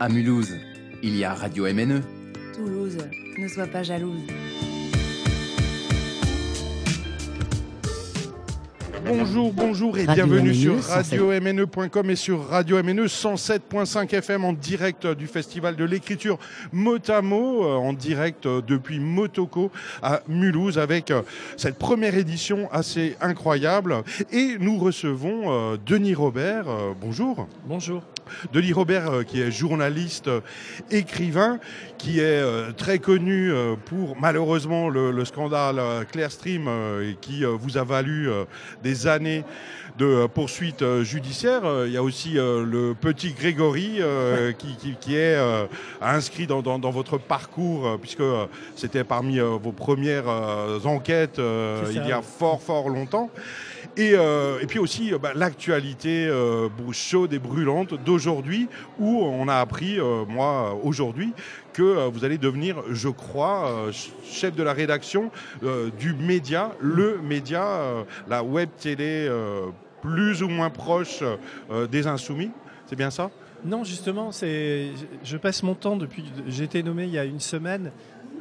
À Mulhouse, il y a Radio MNE. Toulouse, ne sois pas jalouse. Bonjour, bonjour et Radio bienvenue MNE, sur radio-mne.com et sur Radio MNE 107.5 FM en direct du Festival de l'écriture Motamo, euh, en direct euh, depuis Motoko à Mulhouse avec euh, cette première édition assez incroyable. Et nous recevons euh, Denis Robert. Euh, Bonjour. Bonjour. Denis Robert, euh, qui est journaliste, euh, écrivain, qui est euh, très connu pour malheureusement le, le scandale Clearstream, qui vous a valu des années de poursuites judiciaires. Il y a aussi le petit Grégory qui, qui- qui est inscrit dans, dans- dans votre parcours, puisque c'était parmi vos premières enquêtes il y a fort fort longtemps. Et, euh, et puis aussi euh, bah, l'actualité euh, chaude et brûlante d'aujourd'hui, où on a appris, moi, aujourd'hui, que vous allez devenir, je crois, ch- chef de la rédaction du média, le média, la web télé plus ou moins proche des insoumis. C'est bien ça? Non, justement, c'est, je passe mon temps depuis. J'ai été nommé il y a une semaine.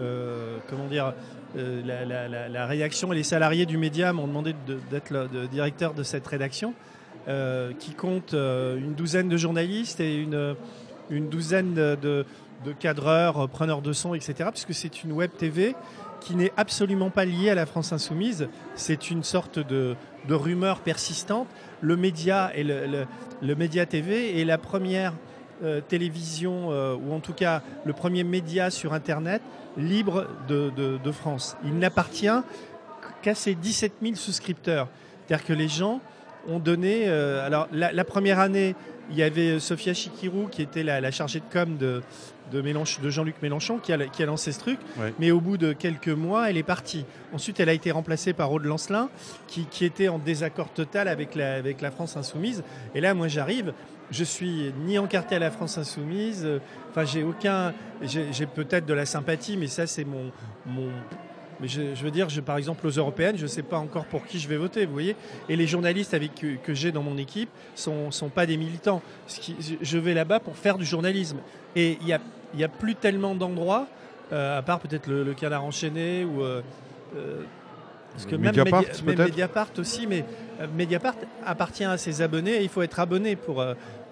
Euh, comment dire euh, la, la- rédaction et les salariés du média m'ont demandé de- d'être le directeur de cette rédaction, euh, qui compte une douzaine de journalistes et une, une douzaine de, de- cadreurs, preneurs de son, etc. Puisque c'est une web TV qui n'est absolument pas liée à la France insoumise. C'est une sorte de, de rumeur persistante. Le média et le- le média TV est la première euh, télévision, euh, ou en tout cas le premier média sur Internet libre de, France. Il n'appartient qu'à ses 17 000 souscripteurs. C'est-à-dire que les gens ont donné... euh, alors la première année, il y avait Sophia Chikirou qui était la, la chargée de com de, de, Mélenchon- de Jean-Luc Mélenchon qui a, qui a lancé ce truc. Ouais. Mais au bout de quelques mois, elle est partie. Ensuite, elle a été remplacée par Aude Lancelin qui, qui était en désaccord total avec la, avec la France insoumise. Et là, moi, j'arrive. Je suis ni encarté à la France insoumise. euh, Enfin, j'ai aucun. J'ai j'ai peut-être de la sympathie, mais ça, c'est mon. mon mais je, je veux dire, je, par exemple, aux européennes, je ne sais pas encore pour qui je vais voter, vous voyez. Et les journalistes avec que, que j'ai dans mon équipe sont, sont pas des militants. Ce qui- je- vais là-bas pour faire du journalisme. Et il n'y a, y a plus tellement d'endroits, euh, à part peut-être le, le Canard enchaîné ou. euh, euh, parce que même Mediapart, Média- même Mediapart aussi, mais Mediapart appartient à ses abonnés et il faut être abonné pour,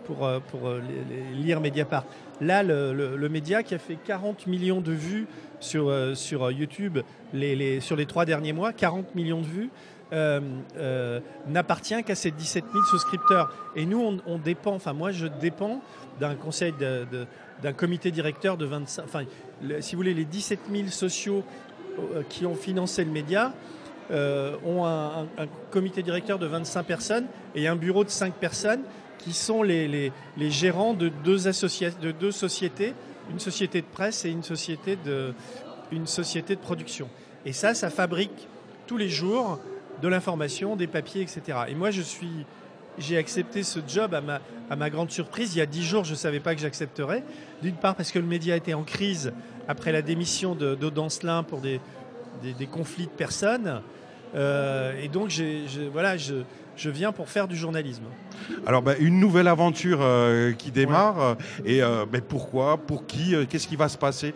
pour, euh, euh, les- lire Mediapart. Là, le, média qui a fait 40 millions de vues sur, euh, sur YouTube sur les trois derniers mois, 40 millions de vues, n'appartient qu'à ses 17 000 souscripteurs. Et nous, on, dépend, enfin moi, je dépends d'un conseil, d'un comité directeur de 25, enfin, si vous voulez, les 17 000 sociaux qui ont financé le média, ont un- un comité directeur de 25 personnes et un bureau de 5 personnes qui sont les, les- gérants de deux, de deux sociétés, une société de presse et une société de, une société de production. Et ça, ça fabrique tous les jours de l'information, des papiers, etc. Et moi, je suis, j'ai accepté ce job à ma, à ma grande surprise. Il y a dix jours, je ne savais pas que j'accepterais. D'une part parce que le média était en crise après la démission de- d'Audancelin pour des, des, conflits de personnes. Euh, et donc, voilà, je viens pour faire du journalisme. Alors, bah, une nouvelle aventure euh, qui démarre. euh, Et euh, bah, pourquoi Pour qui euh, Qu'est-ce qui va se passer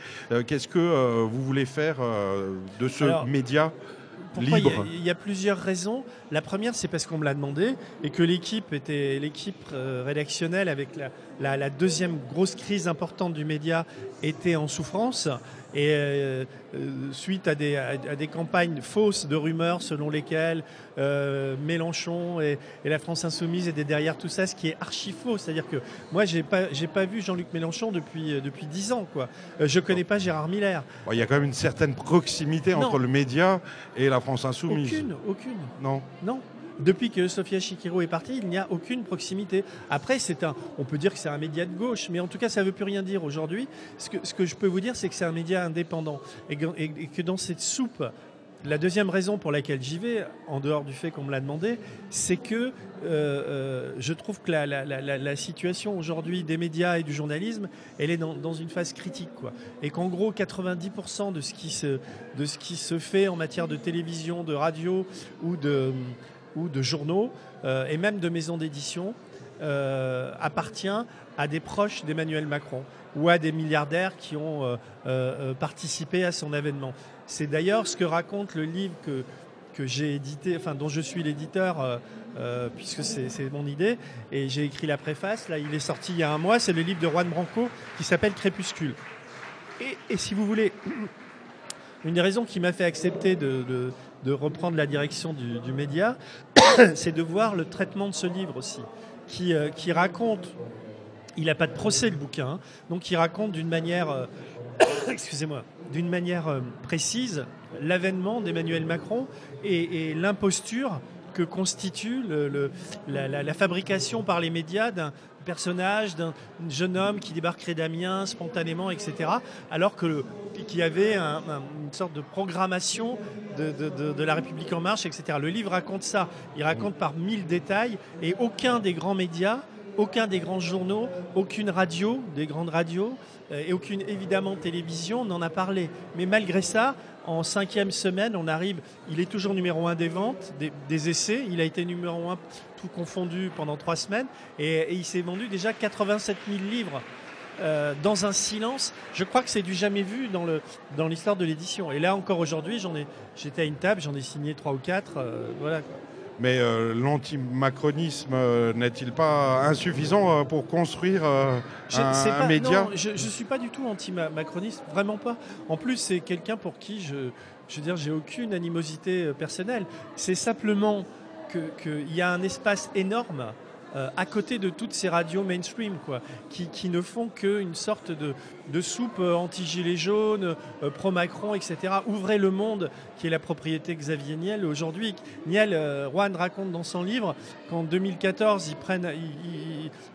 Qu'est-ce que vous voulez faire de ce Alors, média Pourquoi il y, a, Libre? il y a plusieurs raisons. La première, c'est parce qu'on me l'a demandé et que l'équipe était l'équipe euh, rédactionnelle avec la, la- la deuxième grosse crise importante du média était en souffrance et euh, euh, suite à des, à, à des campagnes fausses de rumeurs selon lesquelles euh, Mélenchon et, et la France insoumise étaient derrière tout ça, ce qui est archi faux. C'est-à-dire que moi, j'ai pas j'ai pas vu Jean-Luc Mélenchon depuis depuis dix ans quoi. Je connais pas Gérard Miller. Bon, Il y a quand même une certaine proximité Non. entre le média et la France insoumise. Aucune, aucune. Non. Non. Depuis que Sofia Chikiro est partie, il n'y a aucune proximité. Après, c'est un, on peut dire que c'est un média de gauche, mais en tout cas, ça ne veut plus rien dire aujourd'hui. Ce que, je peux vous dire, c'est que c'est un média indépendant et que, dans cette soupe, la deuxième raison pour laquelle j'y vais, en dehors du fait qu'on me l'a demandé, c'est que euh, euh, je trouve que la situation aujourd'hui des médias et du journalisme, elle est dans, dans une phase critique. Quoi. Et qu'en gros, 90% de ce, qui se, de ce qui se fait en matière de télévision, de radio ou de, ou de journaux, euh, et même de maisons d'édition, euh, appartient à des proches d'Emmanuel Macron ou à des milliardaires qui ont euh, participé à son avènement. C'est d'ailleurs ce que raconte le livre que, que j'ai édité, enfin dont je suis l'éditeur, puisque c'est mon idée, et j'ai écrit la préface. Là, il est sorti il y a un mois. C'est le livre de Juan Branco qui s'appelle Crépuscule. Et, si vous voulez, une des raisons qui m'a fait accepter de, de, reprendre la direction du, média, c'est de voir le traitement de ce livre aussi, qui, euh, raconte, il n'a pas de procès le bouquin, hein, donc il raconte d'une manière, euh, d'une manière euh, précise l'avènement d'Emmanuel Macron et, l'imposture que constitue la, fabrication par les médias d'un personnage, d'un jeune homme qui débarquerait d'Amiens spontanément, etc. Alors que qu'il y avait un, un, une sorte de programmation de, la République en marche, etc. Le livre raconte ça. Il raconte par mille détails et aucun des grands médias, aucun des grands journaux, aucune radio, des grandes radios euh, et aucune évidemment télévision n'en a parlé. Mais malgré ça, en cinquième semaine, on arrive, il est toujours numéro un des ventes, des essais, il a été numéro un tout confondu pendant trois semaines, et, et il s'est vendu déjà 87 000 livres euh, dans un silence. Je crois que c'est du jamais vu dans le dans l'histoire de l'édition. Et là encore aujourd'hui, j'en ai, j'étais à une table, j'en ai signé trois ou quatre, euh, voilà. Mais euh, l'antimacronisme euh, n'est-il pas insuffisant pour construire un, pas, un, média non, Je ne suis pas du tout anti-macroniste, vraiment pas. En plus, c'est quelqu'un pour qui je, je veux dire, j'ai aucune animosité personnelle. C'est simplement qu'il y a un espace énorme euh, à côté de toutes ces radios mainstream, quoi, qui, qui ne font qu'une sorte de, de soupe anti-gilets jaunes, euh, pro-Macron, etc. Ouvrez le monde, qui est la propriété Xavier Niel aujourd'hui. Niel, euh, Juan raconte dans son livre qu'en 2014, ils prennent,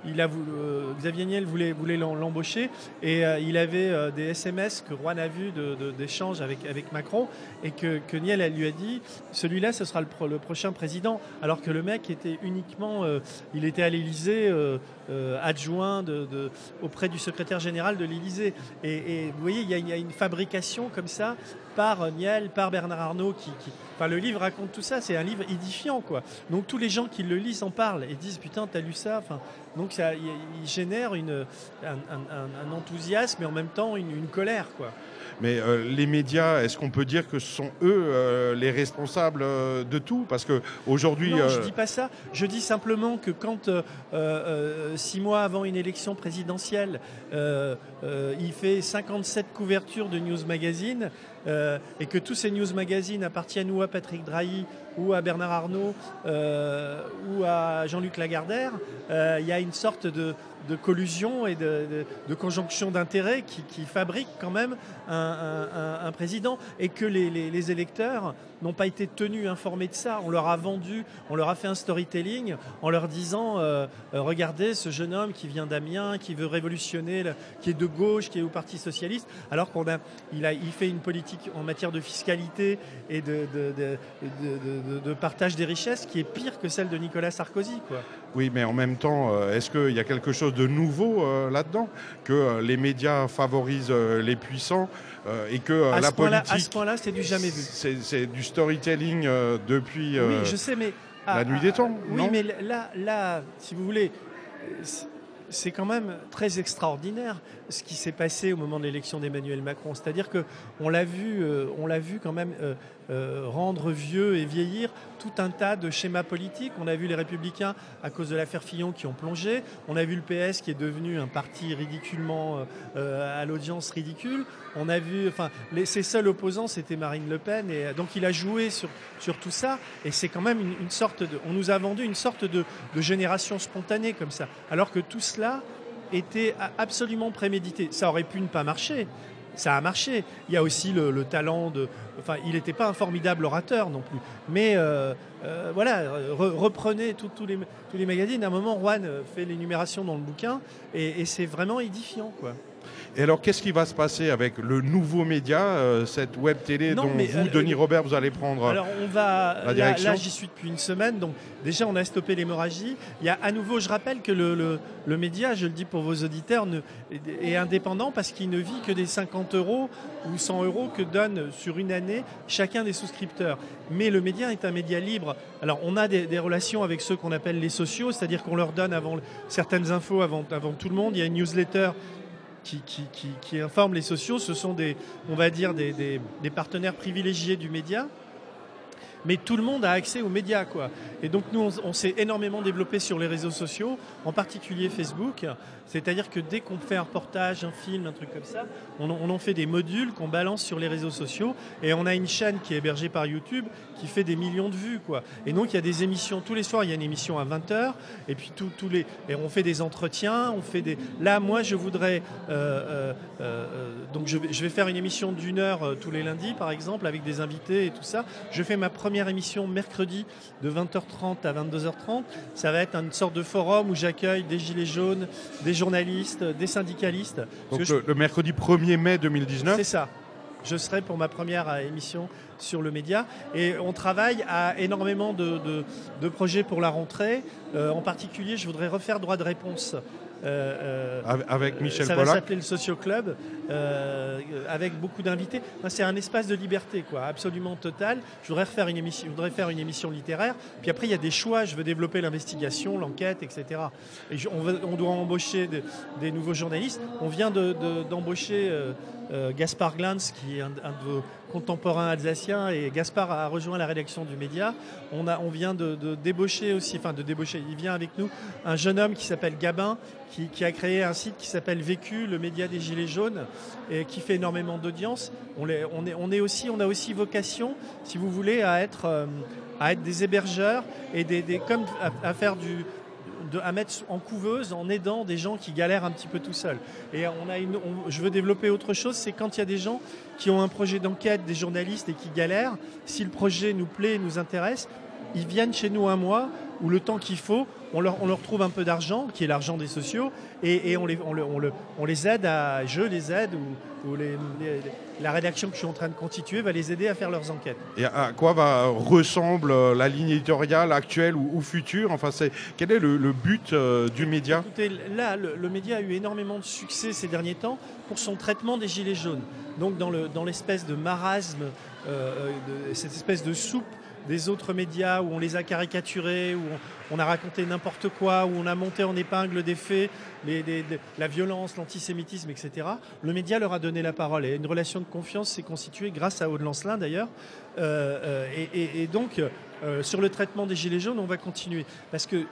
il, a euh, Xavier Niel voulait, voulait l'embaucher et euh, il avait euh, des SMS que Juan a vus d'échanges de, de, avec, avec Macron et que, que Niel elle lui a dit celui-là, ce sera le, pro, le, prochain président. Alors que le mec était uniquement, euh, il était à l'Élysée adjoint de, de, auprès du secrétaire général de l'Élysée. Et, vous voyez, il y, a, une fabrication comme ça par Niel, par Bernard Arnault. Qui, qui... Enfin, le livre raconte tout ça. C'est un livre édifiant, quoi. Donc tous les gens qui le lisent en parlent et disent putain, t'as lu ça. Enfin, donc ça, il, génère une, un, un, un, enthousiasme et en même temps une, une colère, quoi. Mais euh, les médias, est-ce qu'on peut dire que ce sont eux euh, les responsables euh, de tout? Parce que aujourd'hui, non, je dis pas ça. Je dis simplement que quand euh, six mois avant une élection présidentielle, il fait 57 couvertures de news magazine et que tous ces news magazines appartiennent ou à Patrick Drahi ou à Bernard Arnault ou à Jean-Luc Lagardère, il y a une sorte de de collusion et de, conjonction d'intérêts qui, qui fabrique quand même un, président et que les, électeurs n'ont pas été tenus informés de ça. On leur a vendu, on leur a fait un storytelling en leur disant euh, regardez ce jeune homme qui vient d'Amiens, qui veut révolutionner, qui est de gauche, qui est au Parti socialiste, alors qu'on a il, a il fait une politique en matière de fiscalité et de partage des richesses qui est pire que celle de Nicolas Sarkozy. Quoi. Oui, mais en même temps, euh, est-ce qu'il y a quelque chose de nouveau euh, là-dedans Que euh, les médias favorisent euh, les puissants et que la politique. À ce point-là, c'est du jamais vu. C'est du storytelling depuis oui, je sais, mais, la à, nuit des temps. oui, non mais là, là, si vous voulez, c'est quand même très extraordinaire ce qui s'est passé au moment de l'élection d'Emmanuel Macron. C'est-à-dire que on l'a vu, euh, on l'a vu quand même euh, euh, rendre vieux et vieillir tout un tas de schémas politiques. On a vu les Républicains à cause de l'affaire Fillon qui ont plongé. On a vu le PS qui est devenu un parti ridiculement euh, à l'audience ridicule. On a vu, enfin, ses seuls opposants c'était Marine Le Pen et donc il a joué sur sur tout ça. Et c'est quand même une, une, sorte de, on nous a vendu une sorte de, de génération spontanée comme ça, alors que tout cela était absolument prémédité. Ça aurait pu ne pas marcher. Ça a marché. Il y a aussi le, le talent de. Enfin, il n'était pas un formidable orateur non plus. Mais euh, euh, voilà, re, reprenez tous les, tous les magazines. À un moment, Juan fait l'énumération dans le bouquin et, et c'est vraiment édifiant, quoi. Et alors, qu'est-ce qui va se passer avec le nouveau média, euh, cette web télé Non, dont mais, vous, euh, Denis Robert, vous allez prendre Alors on va la là- direction? là, j'y suis depuis une semaine donc déjà on a stoppé l'hémorragie. Il y a à nouveau je rappelle que le, le- le média je le dis pour vos auditeurs ne- est, indépendant parce qu'il ne vit que des 50 euros ou 100 euros que donne sur une année chacun des souscripteurs. Mais le média est un média libre. Alors on a des, des relations avec ceux qu'on appelle les sociaux, c'est-à-dire qu'on leur donne avant certaines infos avant, avant tout le monde. Il y a une newsletter qui, qui, qui, qui informe les sociaux. Ce sont des, on va dire, des partenaires privilégiés du média. Mais tout le monde a accès aux médias, quoi. Et donc nous, on, on s'est énormément développé sur les réseaux sociaux, en particulier Facebook. C'est-à-dire que dès qu'on fait un reportage, un film, un truc comme ça, on, en- fait des modules qu'on balance sur les réseaux sociaux. Et on a une chaîne qui est hébergée par YouTube qui fait des millions de vues, quoi. Et donc il y a des émissions tous les soirs. Il y a une émission à 20h. Et puis tous les, et on fait des entretiens, on fait des. Là, moi, je voudrais. euh, euh, euh, donc je vais, je vais faire une émission d'une heure tous les lundis, par exemple, avec des invités et tout ça. Je fais ma première émission mercredi de 20h30 à 22h30. Ça va être une sorte de forum où j'accueille des gilets jaunes, des journalistes, des syndicalistes. Donc, je- le, mercredi 1er mai 2019. c'est ça. Je serai pour ma première euh, émission sur le média. Et on travaille à énormément de, de- de projets pour la rentrée. Euh, en particulier, je voudrais refaire droit de réponse. Euh, euh, Avec- Michel ça va s'appeler le Socio Club, euh, avec beaucoup d'invités. C'est un espace de liberté, quoi, absolument total. Je voudrais refaire une émission, je voudrais faire une émission littéraire. Puis après, il y a des choix. Je veux développer l'investigation, l'enquête, etc. Et je- on, doit embaucher de- des nouveaux journalistes. On vient de- de- d'embaucher euh, euh, Gaspard Glantz, qui est un, un de vos contemporains alsaciens, et Gaspard a rejoint la rédaction du média. On, a, on vient de, débaucher aussi, enfin de débaucher, il vient avec nous un jeune homme qui s'appelle Gabin, qui, a créé un site qui s'appelle Vécu, le média des Gilets jaunes, et qui fait énormément d'audience. On, on, est, on, est on a aussi vocation, si vous voulez, à être, euh, à être des hébergeurs et des, comme à faire du, à mettre en couveuse en aidant des gens qui galèrent un petit peu tout seuls. Et je veux développer autre chose, c'est quand il y a des gens qui ont un projet d'enquête, des journalistes et qui galèrent, si le projet nous plaît, nous intéresse, ils viennent chez nous un mois ou le temps qu'il faut, on leur, trouve un peu d'argent, qui est l'argent des sociaux, et, on, les, les aide à, je les aide, ou les- les- la rédaction que je suis en train de constituer va les aider à faire leurs enquêtes. Et à quoi va ressemble euh, la ligne éditoriale actuelle ou, ou future? Enfin, c'est quel est le, le but euh, du média? Écoutez, là, le, le média a eu énormément de succès ces derniers temps pour son traitement des gilets jaunes. Donc, dans le- dans l'espèce de marasme, euh, de, cette espèce de soupe des autres médias où on les a caricaturés, où on, on a raconté n'importe quoi, où on a monté en épingle des faits, la violence, l'antisémitisme, etc. Le média leur a donné la parole et une relation de confiance s'est constituée grâce à Aude Lancelin d'ailleurs. Euh, euh, et, donc, euh, sur le traitement des Gilets jaunes, on va continuer. Parce que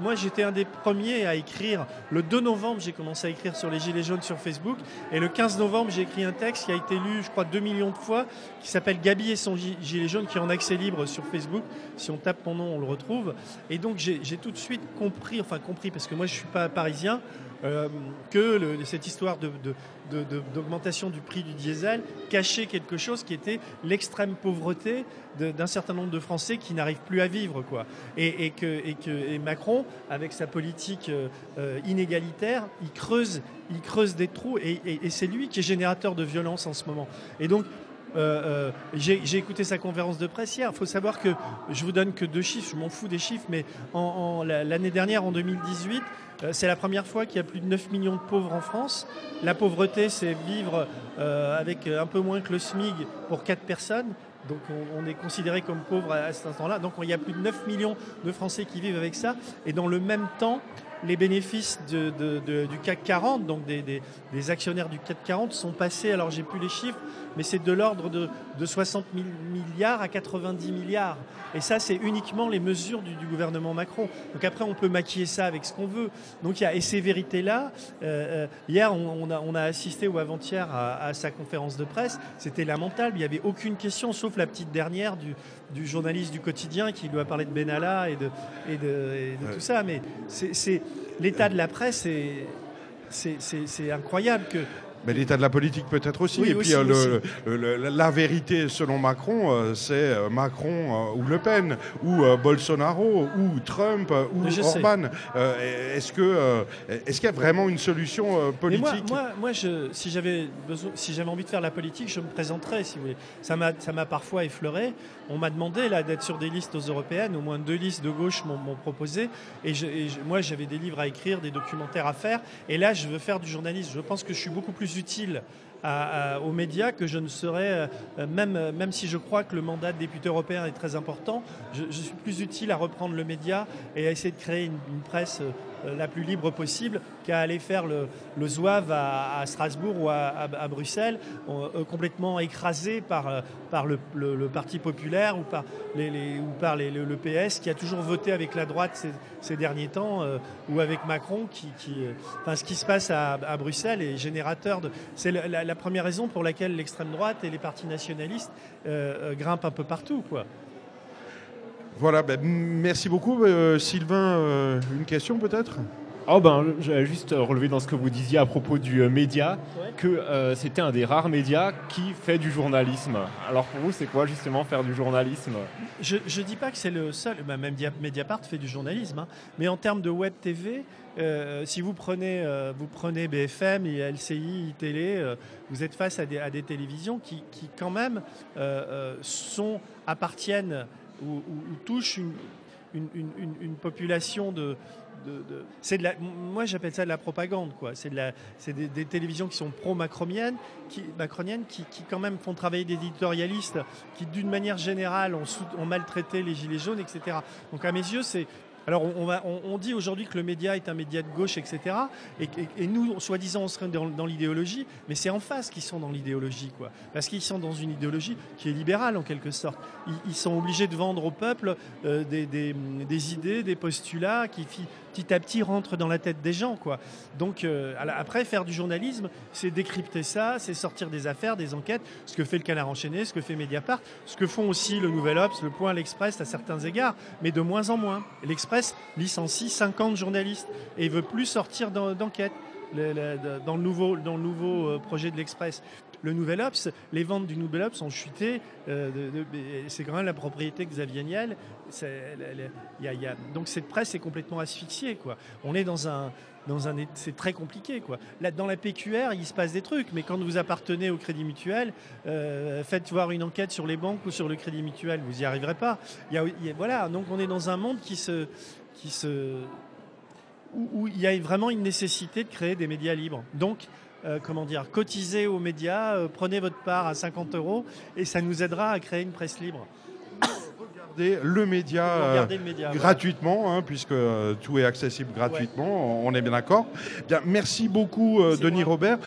moi, j'étais un des premiers à écrire. Le 2 novembre, j'ai commencé à écrire sur les Gilets jaunes sur Facebook. Et le 15 novembre, j'ai écrit un texte qui a été lu, je crois, 2 millions de fois, qui s'appelle Gabi et son gi- Gilet jaune, qui est en accès libre sur Facebook. Si on tape mon nom, on le retrouve. Et donc, j'ai tout de suite compris, enfin compris, parce que moi, je suis pas parisien, euh, que cette histoire d'augmentation du prix du diesel cachait quelque chose qui était l'extrême pauvreté d'un certain nombre de Français qui n'arrivent plus à vivre. Quoi. Et, que, Macron, avec sa politique euh, euh, inégalitaire, il creuse, il creuse des trous et c'est lui qui est générateur de violence en ce moment. Et donc, euh, euh, j'ai écouté sa conférence de presse hier. Il faut savoir que je vous donne que deux chiffres, je m'en fous des chiffres, mais l'année dernière, en 2018, euh, c'est la première fois qu'il y a plus de 9 millions de pauvres en France. La pauvreté, c'est vivre avec un peu moins que le SMIG pour 4 personnes. Donc on, est considéré comme pauvre à cet instant-là. Donc il y a plus de 9 millions de Français qui vivent avec ça. Et dans le même temps, les bénéfices de- de- de- du CAC 40, donc des, des- des actionnaires du CAC 40, sont passés, alors j'ai plus les chiffres, mais c'est de l'ordre de, de 60 000 milliards à 90 milliards. Et ça, c'est uniquement les mesures du, du gouvernement Macron. Donc après, on peut maquiller ça avec ce qu'on veut. Donc il y a, et ces vérités-là, euh, euh, hier, on, on a, on a assisté ou avant-hier à, à sa conférence de presse, c'était lamentable, il n'y avait aucune question, sauf la petite dernière du, du journaliste du quotidien qui lui a parlé de Benalla et de, et de, et tout ça. Mais c'est- l'état de la presse, c'est- incroyable que Mais l'état de la politique peut-être aussi. Oui, et aussi, puis euh, aussi. le- le- le- la vérité selon Macron, euh, c'est euh, Macron ou Le Pen, ou Bolsonaro, ou Trump, ou Je. Orban. Est-ce que est-ce qu'il y a vraiment une solution Mais politique moi, moi, moi je, si j'avais besoin- si j'avais envie de faire la politique, je me présenterais, si vous voulez. Ça m'a, ça m'a parfois effleuré. On m'a demandé là d'être sur des listes aux européennes. Au moins deux listes de gauche m'ont, m'ont proposé. Et, je- et je- moi, j'avais des livres à écrire, des documentaires à faire. Et là, je veux faire du journalisme. Je pense que je suis beaucoup plus utile aux médias que je ne serais, euh, même, euh, même si je crois que le mandat de député européen est très important, je, suis plus utile à reprendre le média et à essayer de créer une, une presse euh, la plus libre possible qu'à aller faire le, zouave à, Strasbourg ou à, Bruxelles, euh, complètement écrasé par, euh, par le, Parti populaire ou par, les, ou par le, PS qui a toujours voté avec la droite ces, derniers temps euh, ou avec Macron. Qui, euh, ce qui se passe à, Bruxelles est générateur de. C'est la, première raison pour laquelle l'extrême droite et les partis nationalistes euh, euh, grimpent un peu partout. Quoi. Voilà, ben, merci beaucoup. Euh, Sylvain, euh, une question peut-être? Oh ben, j'avais juste relevé dans ce que vous disiez à propos du euh, média Ouais. que euh, c'était un des rares médias qui fait du journalisme. Alors pour vous, c'est quoi justement faire du journalisme? Je ne dis pas que c'est le seul, bah, même Dia- Mediapart fait du journalisme, hein. mais en termes de web TV, euh, si vous prenez, euh, vous prenez BFM, LCI, télé, euh, vous êtes face à des, à des télévisions qui, qui quand même euh, euh, sont, appartiennent ou, ou- ou touchent une, une- une- population de... de- c'est de la, moi j'appelle ça de la propagande quoi. C'est de la, c'est des, télévisions qui sont pro-macroniennes, qui, macroniennes, qui, qui quand même font travailler des éditorialistes qui d'une manière générale ont, ont maltraité les gilets jaunes, etc. Donc à mes yeux, c'est... Alors on, va, on, dit aujourd'hui que le média est un média de gauche, etc. Et, nous, soi-disant, on serait dans, l'idéologie, mais c'est en face qu'ils sont dans l'idéologie, quoi. Parce qu'ils sont dans une idéologie qui est libérale en quelque sorte. Ils, sont obligés de vendre au peuple euh, des, des- idées, des postulats qui petit à petit rentrent dans la tête des gens, quoi. Donc euh, après, faire du journalisme, c'est décrypter ça, c'est sortir des affaires, des enquêtes, ce que fait le Canard enchaîné, ce que fait Mediapart, ce que font aussi le Nouvel Obs, le Point, l'Express à certains égards, mais de moins en moins. L'Express licencie 50 journalistes et veut plus sortir d'en- d'enquête le- le- dans le nouveau, dans le nouveau euh, projet de l'Express. Le Nouvel Obs, les ventes du Nouvel Obs ont chuté. euh, c'est quand même la propriété de Xavier Niel. Y y a- donc cette presse est complètement asphyxiée. On est dans un, dans un, c'est très compliqué. Là, dans la PQR, il se passe des trucs, mais quand vous appartenez au Crédit Mutuel, euh, faites voir une enquête sur les banques ou sur le Crédit Mutuel, vous n'y arriverez pas. Voilà, donc on est dans un monde qui se, qui se, où, où il y a vraiment une nécessité de créer des médias libres. Donc, euh, comment dire, cotisez aux médias, euh, prenez votre part à 50 euros et ça nous aidera à créer une presse libre. Regardez le média euh, Regardez le média. voilà. gratuitement, hein, puisque tout est accessible gratuitement, on est bien d'accord. Bien, merci beaucoup, Denis moi. Robert.